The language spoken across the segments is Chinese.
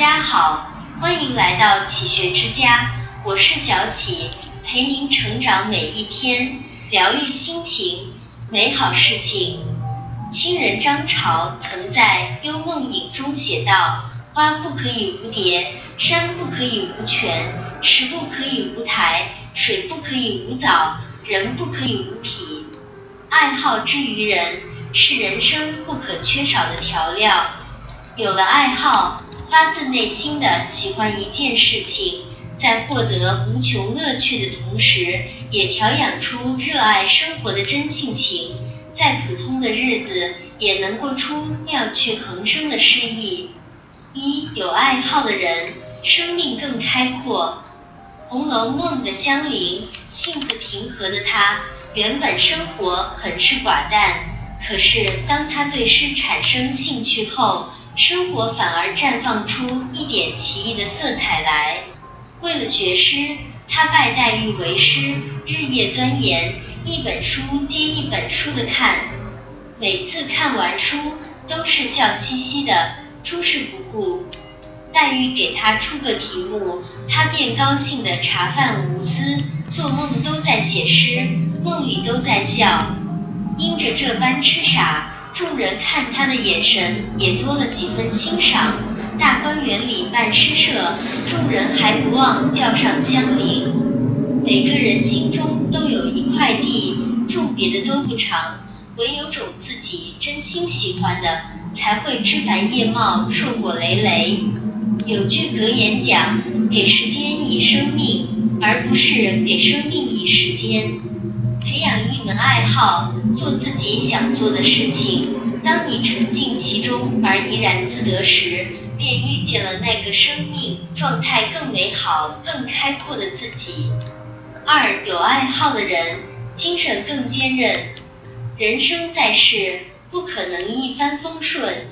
家好，欢迎来到启学之家，我是小启，陪您成长每一天，疗愈心情，美好事情。清人张潮曾在《幽梦影》中写道：“花不可以无蝶，山不可以无泉，石不可以无苔，水不可以无藻，人不可以无癖。爱好之于人，是人生不可缺少的调料。有了爱好。”发自内心的喜欢一件事情，在获得无穷乐趣的同时，也调养出热爱生活的真性情，在普通的日子也能过出妙趣横生的诗意。一有爱好的人，生命更开阔。《红楼梦》的香菱，性子平和的她，原本生活很是寡淡，可是当她对诗产生兴趣后，生活反而绽放出一点奇异的色彩来。为了学诗，他拜黛玉为师，日夜钻研，一本书接一本书的看。每次看完书，都是笑嘻嘻的，诸事不顾。黛玉给他出个题目，他便高兴的茶饭无思，做梦都在写诗，梦里都在笑。因着这般痴傻。众人看他的眼神也多了几分欣赏。大观园里办诗社，众人还不忘叫上香菱。每个人心中都有一块地，种别的都不长，唯有种自己真心喜欢的，才会枝繁叶茂，硕果累累。有句格言讲：给时间以生命，而不是给生命以时间。培养一门爱好，做自己想做的事情。当你沉浸其中而怡然自得时，便遇见了那个生命状态更美好、更开阔的自己。二有爱好的人，精神更坚韧。人生在世，不可能一帆风顺，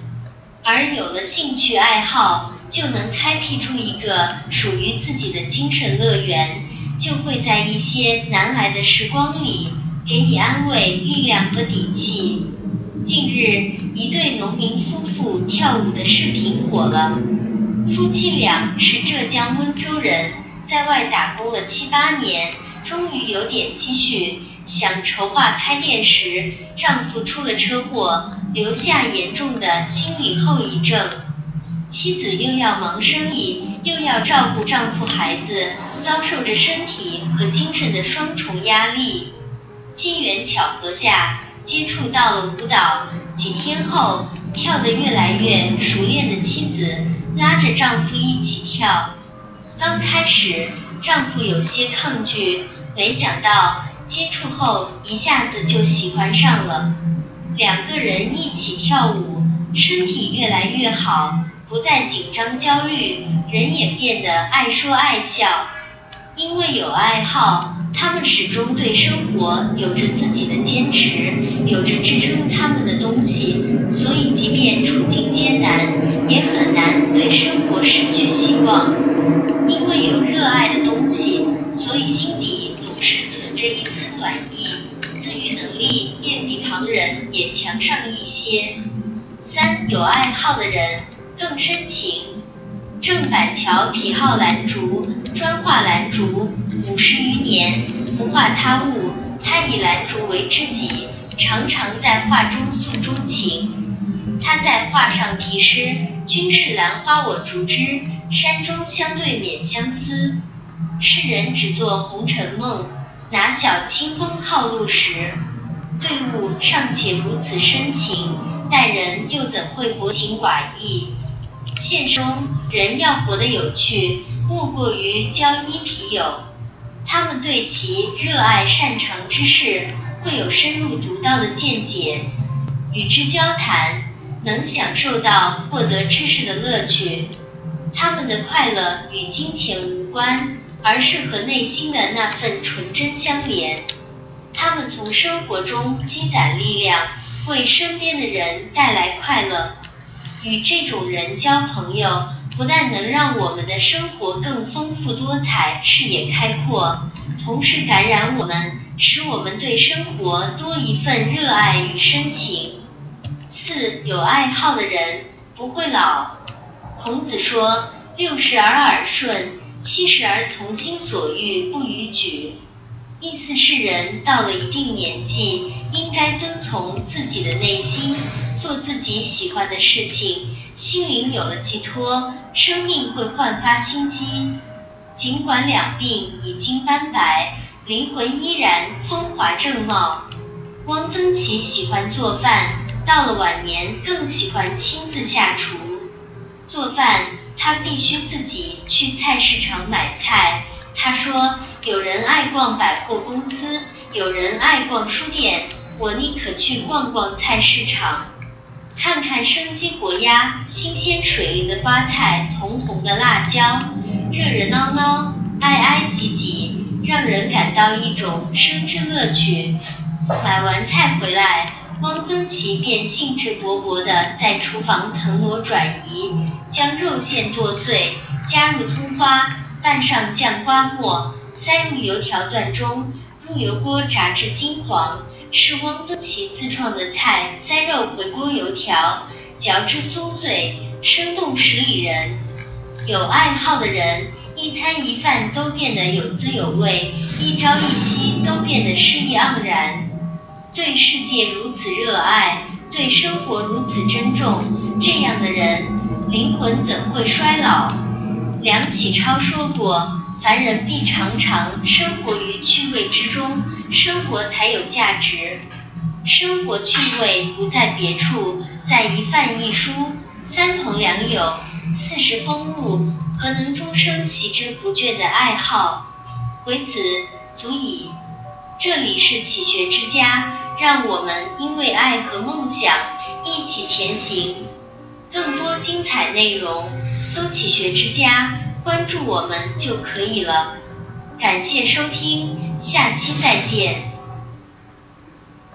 而有了兴趣爱好，就能开辟出一个属于自己的精神乐园。就会在一些难挨的时光里，给你安慰、力量和底气。近日，一对农民夫妇跳舞的视频火了。夫妻俩是浙江温州人，在外打工了七八年，终于有点积蓄，想筹划开店时，丈夫出了车祸，留下严重的心理后遗症。妻子又要忙生意，又要照顾丈夫孩子，遭受着身体和精神的双重压力。机缘巧合下，接触到了舞蹈，几天后，跳得越来越熟练的妻子拉着丈夫一起跳。刚开始，丈夫有些抗拒，没想到接触后一下子就喜欢上了。两个人一起跳舞，身体越来越好。不再紧张焦虑，人也变得爱说爱笑。因为有爱好，他们始终对生活有着自己的坚持，有着支撑他们的东西，所以即便处境艰难，也很难对生活失去希望。因为有热爱的东西，所以心底总是存着一丝暖意，自愈能力便比旁人也强上一些。三有爱好的人。更深情。郑板桥癖好兰竹，专画兰竹，五十余年，不画他物。他以兰竹为知己，常常在画中诉衷情。他在画上题诗：“君是兰花我竹枝，山中相对免相思。”世人只做红尘梦，哪晓清风好路时。对物尚且如此深情，待人又怎会薄情寡义？现实中，人要活得有趣，莫过于交一匹友。他们对其热爱擅长之事，会有深入独到的见解。与之交谈，能享受到获得知识的乐趣。他们的快乐与金钱无关，而是和内心的那份纯真相连。他们从生活中积攒力量，为身边的人带来快乐。与这种人交朋友，不但能让我们的生活更丰富多彩、视野开阔，同时感染我们，使我们对生活多一份热爱与深情。四有爱好的人不会老。孔子说：“六十而耳顺，七十而从心所欲不逾矩。意思是人到了一定年纪，应该遵从自己的内心，做自己喜欢的事情，心灵有了寄托，生命会焕发新机。尽管两鬓已经斑白，灵魂依然风华正茂。汪曾祺喜欢做饭，到了晚年更喜欢亲自下厨做饭。他必须自己去菜市场买菜。他说：“有人爱逛百货公司，有人爱逛书店，我宁可去逛逛菜市场，看看生机活鸭、新鲜水灵的瓜菜、红红的辣椒，热热闹闹、挨挨挤挤，让人感到一种生之乐趣。”买完菜回来。汪曾祺便兴致勃勃地在厨房腾挪转移，将肉馅剁碎，加入葱花，拌上酱瓜末，塞入油条段中，入油锅炸至金黄。是汪曾祺自创的菜——塞肉回锅油条，嚼之酥脆，生动十里人。有爱好的人，一餐一饭都变得有滋有味，一朝一夕都变得诗意盎然。对世界如此热爱，对生活如此珍重，这样的人灵魂怎会衰老？梁启超说过：“凡人必常常生活于趣味之中，生活才有价值。生活趣味不在别处，在一饭一书，三朋两友，四时风物，何能终生习之不倦的爱好？唯此足矣。”这里是启学之家，让我们因为爱和梦想一起前行。更多精彩内容，搜“启学之家”，关注我们就可以了。感谢收听，下期再见。